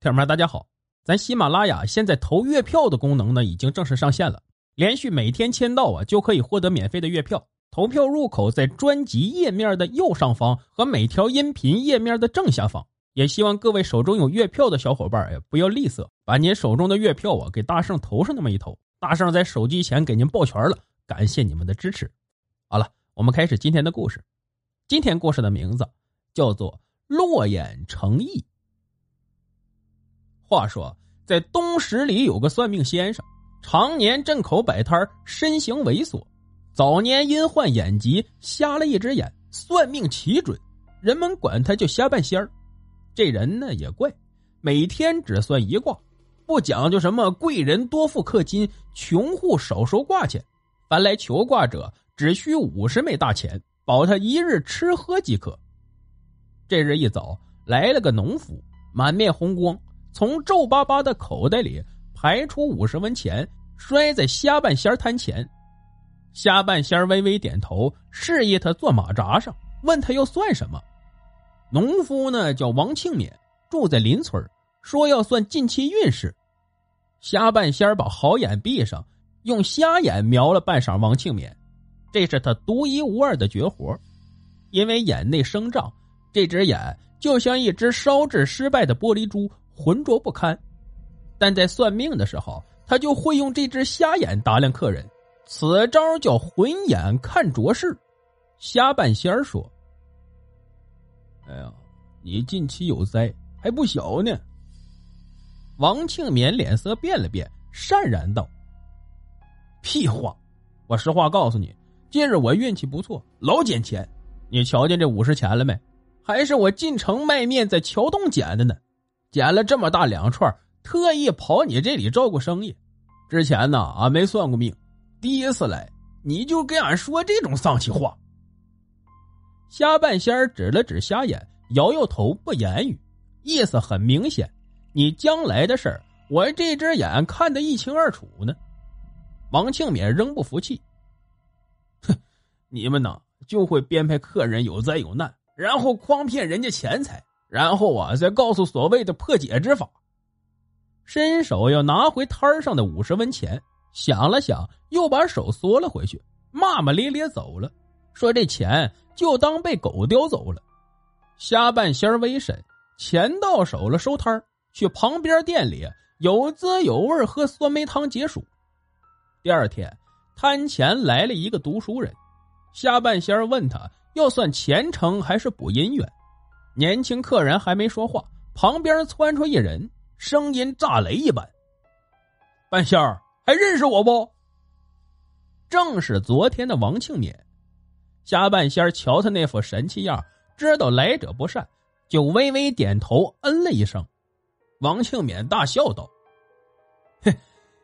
听友们，大家好！咱喜马拉雅现在投月票的功能呢，已经正式上线了。连续每天签到啊，就可以获得免费的月票。投票入口在专辑页面的右上方和每条音频页面的正下方。也希望各位手中有月票的小伙伴呀，不要吝啬，把您手中的月票啊给大圣投上那么一投。大圣在手机前给您抱拳了，感谢你们的支持。好了，我们开始今天的故事。今天故事的名字叫做《落眼成意》。话说，在东十里有个算命先生，常年镇口摆摊身形猥琐。早年因患眼疾，瞎了一只眼，算命奇准，人们管他叫瞎半仙儿。这人呢也怪，每天只算一卦，不讲究什么贵人多富克金，穷户少收卦钱。凡来求卦者，只需五十枚大钱，保他一日吃喝即可。这日一早，来了个农夫，满面红光。从皱巴巴的口袋里排出五十文钱，摔在瞎半仙摊前。瞎半仙微微点头，示意他坐马扎上，问他要算什么。农夫呢叫王庆勉，住在邻村，说要算近期运势。瞎半仙把好眼闭上，用瞎眼瞄了半晌王庆勉，这是他独一无二的绝活。因为眼内生障，这只眼就像一只烧制失败的玻璃珠。浑浊不堪，但在算命的时候，他就会用这只瞎眼打量客人，此招叫浑眼看浊事。瞎半仙儿说：“哎呀，你近期有灾，还不小呢。”王庆勉脸色变了变，讪然道：“屁话！我实话告诉你，今日我运气不错，老捡钱。你瞧见这五十钱了没？还是我进城卖面在桥洞捡的呢。”捡了这么大两串，特意跑你这里照顾生意。之前呢，俺没算过命，第一次来你就跟俺说这种丧气话。瞎半仙指了指瞎眼，摇摇头不言语，意思很明显：你将来的事儿，我这只眼看得一清二楚呢。王庆勉仍不服气，哼，你们呢就会编排客人有灾有难，然后诓骗人家钱财。然后啊，再告诉所谓的破解之法。伸手要拿回摊上的五十文钱，想了想，又把手缩了回去，骂骂咧咧走了，说这钱就当被狗叼走了。瞎半仙微神，钱到手了，收摊去旁边店里有滋有味喝酸梅汤解暑。第二天，摊前来了一个读书人，瞎半仙问他要算前程还是补姻缘。年轻客人还没说话，旁边窜出一人，声音炸雷一般：“半仙儿还认识我不？”正是昨天的王庆勉。瞎半仙儿瞧他那副神气样，知道来者不善，就微微点头，嗯了一声。王庆勉大笑道：“嘿，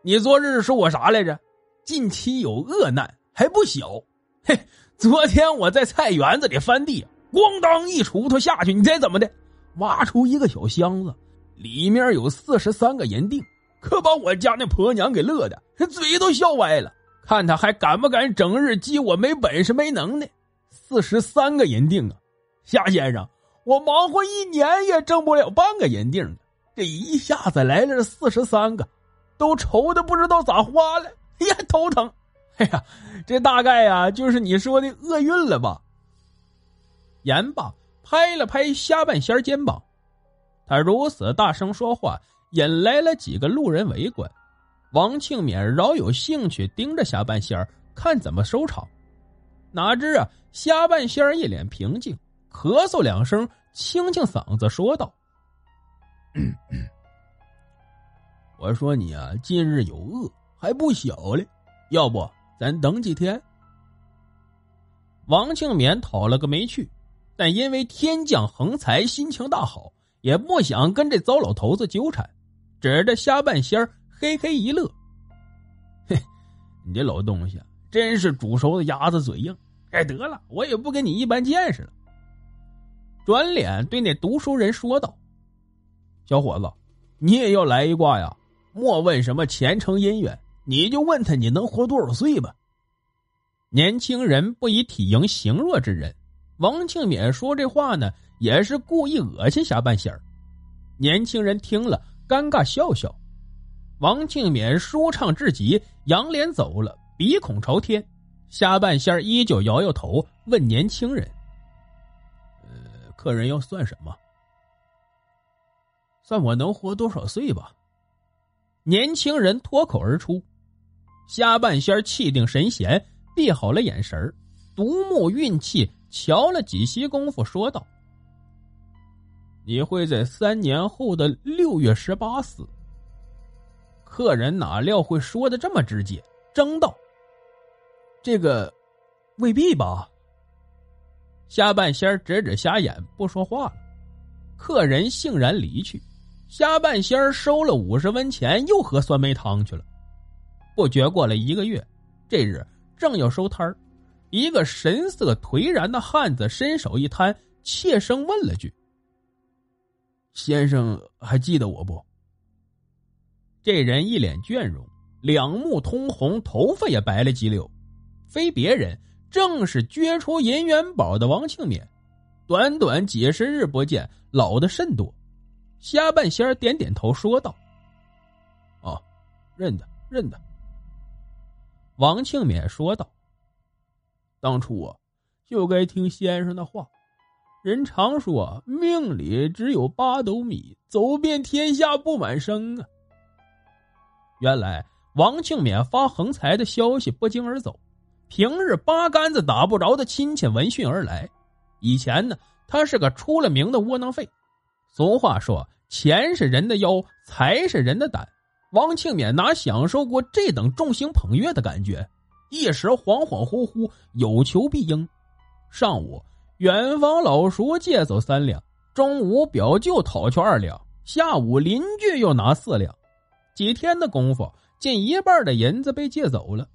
你昨日说我啥来着？近期有恶难，还不小。嘿，昨天我在菜园子里翻地。”咣当一锄头下去，你猜怎么的？挖出一个小箱子，里面有四十三个银锭，可把我家那婆娘给乐的，嘴都笑歪了。看他还敢不敢整日激我没本事没能耐？四十三个银锭啊，夏先生，我忙活一年也挣不了半个银锭这一下子来了四十三个，都愁的不知道咋花了。哎呀，头疼！哎呀，这大概呀就是你说的厄运了吧？言罢，拍了拍虾半仙肩膀。他如此大声说话，引来了几个路人围观。王庆勉饶有兴趣盯着虾半仙看怎么收场。哪知啊，虾半仙一脸平静，咳嗽两声，清清嗓子说道：“我说你啊，近日有恶，还不小嘞，要不咱等几天？”王庆勉讨了个没趣。但因为天降横财，心情大好，也不想跟这糟老头子纠缠，指着瞎半仙儿嘿嘿一乐：“嘿，你这老东西真是煮熟的鸭子嘴硬。哎，得了，我也不跟你一般见识了。”转脸对那读书人说道：“小伙子，你也要来一卦呀？莫问什么前程姻缘，你就问他你能活多少岁吧。”年轻人不以体型行弱之人。王庆勉说这话呢，也是故意恶心瞎半仙儿。年轻人听了，尴尬笑笑。王庆勉舒畅至极，仰脸走了，鼻孔朝天。下半仙儿依旧摇摇头，问年轻人：“呃，客人要算什么？算我能活多少岁吧？”年轻人脱口而出。下半仙儿气定神闲，闭好了眼神儿独木运气，瞧了几息功夫，说道：“你会在三年后的六月十八死。”客人哪料会说的这么直接，争道：“这个未必吧？”下半仙指指瞎眼，不说话了。客人悻然离去。下半仙收了五十文钱，又喝酸梅汤去了。不觉过了一个月，这日正要收摊儿，一个神色颓然的汉子伸手一摊，怯声问了句：“先生还记得我不？”这人一脸倦容，两目通红，头发也白了几绺，非别人，正是掘出银元宝的王庆勉。短短几十日不见，老的甚多。瞎半仙点点头，说道：“哦，认得，认得。”王庆勉说道：“当初啊，就该听先生的话。人常说，命里只有八斗米，走遍天下不满生啊。”原来王庆勉发横财的消息不胫而走，平日八竿子打不着的亲戚闻讯而来。以前呢，他是个出了名的窝囊废。俗话说：“钱是人的腰，财是人的胆。”王庆勉哪享受过这等众星捧月的感觉？一时恍恍惚惚，有求必应。上午，远房老叔借走三两；中午，表舅讨去二两；下午，邻居又拿四两。几天的功夫，近一半的银子被借走了。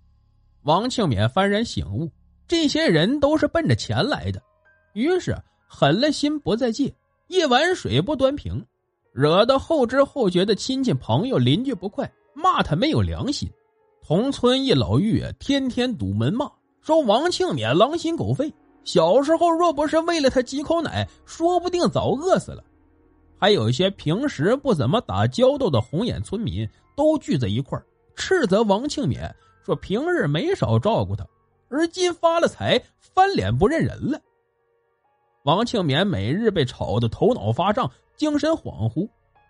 王庆勉幡然醒悟，这些人都是奔着钱来的，于是狠了心不再借，一碗水不端平，惹得后知后觉的亲戚朋友邻居不快，骂他没有良心。同村一老妪天天堵门骂，说王庆勉狼心狗肺，小时候若不是喂了他几口奶，说不定早饿死了。还有一些平时不怎么打交道的红眼村民都聚在一块斥责王庆勉说：“平日没少照顾他，而今发了财，翻脸不认人了。”王庆勉每日被吵得头脑发胀，精神恍惚，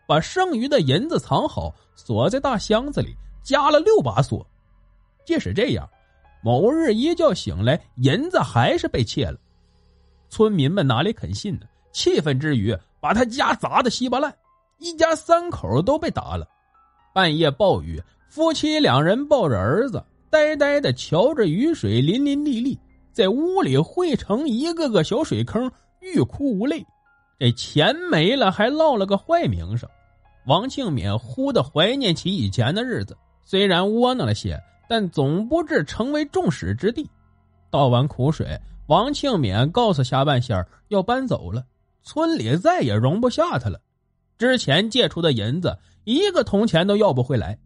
把剩余的银子藏好，锁在大箱子里，加了六把锁。即使这样，某日一觉醒来，银子还是被窃了。村民们哪里肯信呢？气愤之余。把他家砸得稀巴烂，一家三口都被打了。半夜暴雨，夫妻两人抱着儿子，呆呆的瞧着雨水淋淋沥沥，在屋里汇成一个个小水坑，欲哭无泪。这钱没了，还落了个坏名声。王庆敏忽的怀念起以前的日子，虽然窝囊了些，但总不至成为众矢之的。倒完苦水，王庆勉告诉下半仙要搬走了。村里再也容不下他了，之前借出的银子一个铜钱都要不回来。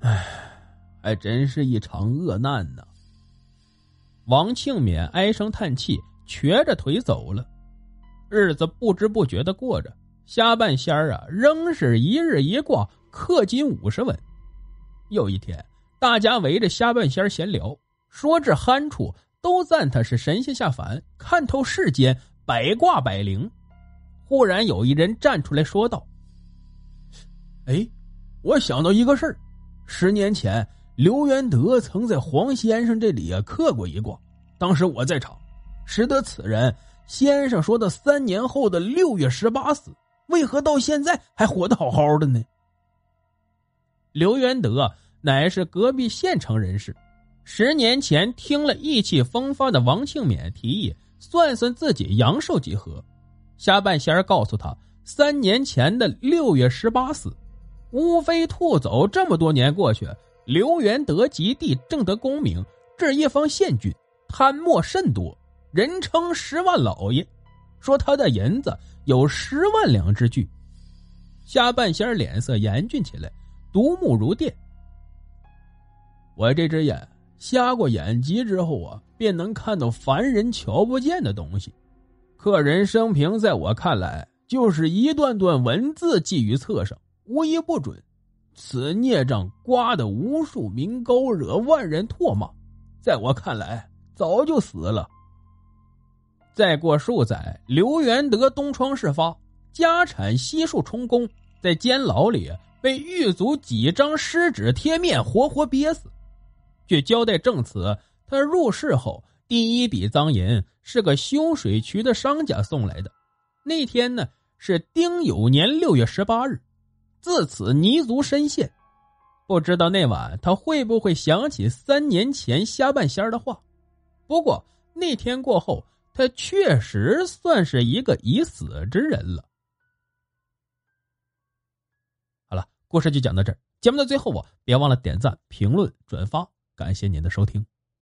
唉，还真是一场恶难呐！王庆勉唉声叹气，瘸着腿走了。日子不知不觉的过着，下半仙儿啊，仍是一日一卦，氪金五十文。有一天，大家围着虾半仙闲聊，说至酣处，都赞他是神仙下凡，看透世间。百卦百灵，忽然有一人站出来说道：“哎，我想到一个事儿，十年前刘元德曾在黄先生这里啊刻过一卦，当时我在场，识得此人。先生说的三年后的六月十八死，为何到现在还活得好好的呢？”刘元德乃是隔壁县城人士，十年前听了意气风发的王庆勉提议。算算自己阳寿几何？下半仙儿告诉他，三年前的六月十八死。乌飞兔走这么多年过去，刘元德及第，正得功名，这一方县郡，贪墨甚多，人称十万老爷。说他的银子有十万两之巨。下半仙脸色严峻起来，独目如电。我这只眼。瞎过眼疾之后啊，便能看到凡人瞧不见的东西。客人生平在我看来就是一段段文字记于册上，无一不准。此孽障刮得无数名高惹，万人唾骂。在我看来，早就死了。再过数载，刘元德东窗事发，家产悉数充公，在监牢里被狱卒几张湿纸贴面活活憋死。据交代证词，他入室后第一笔赃银是个修水渠的商家送来的。那天呢是丁酉年六月十八日，自此泥足深陷。不知道那晚他会不会想起三年前瞎半仙的话？不过那天过后，他确实算是一个已死之人。了，故事就讲到这儿。节目的最后啊，别忘了点赞、评论、转发，感谢您的收听。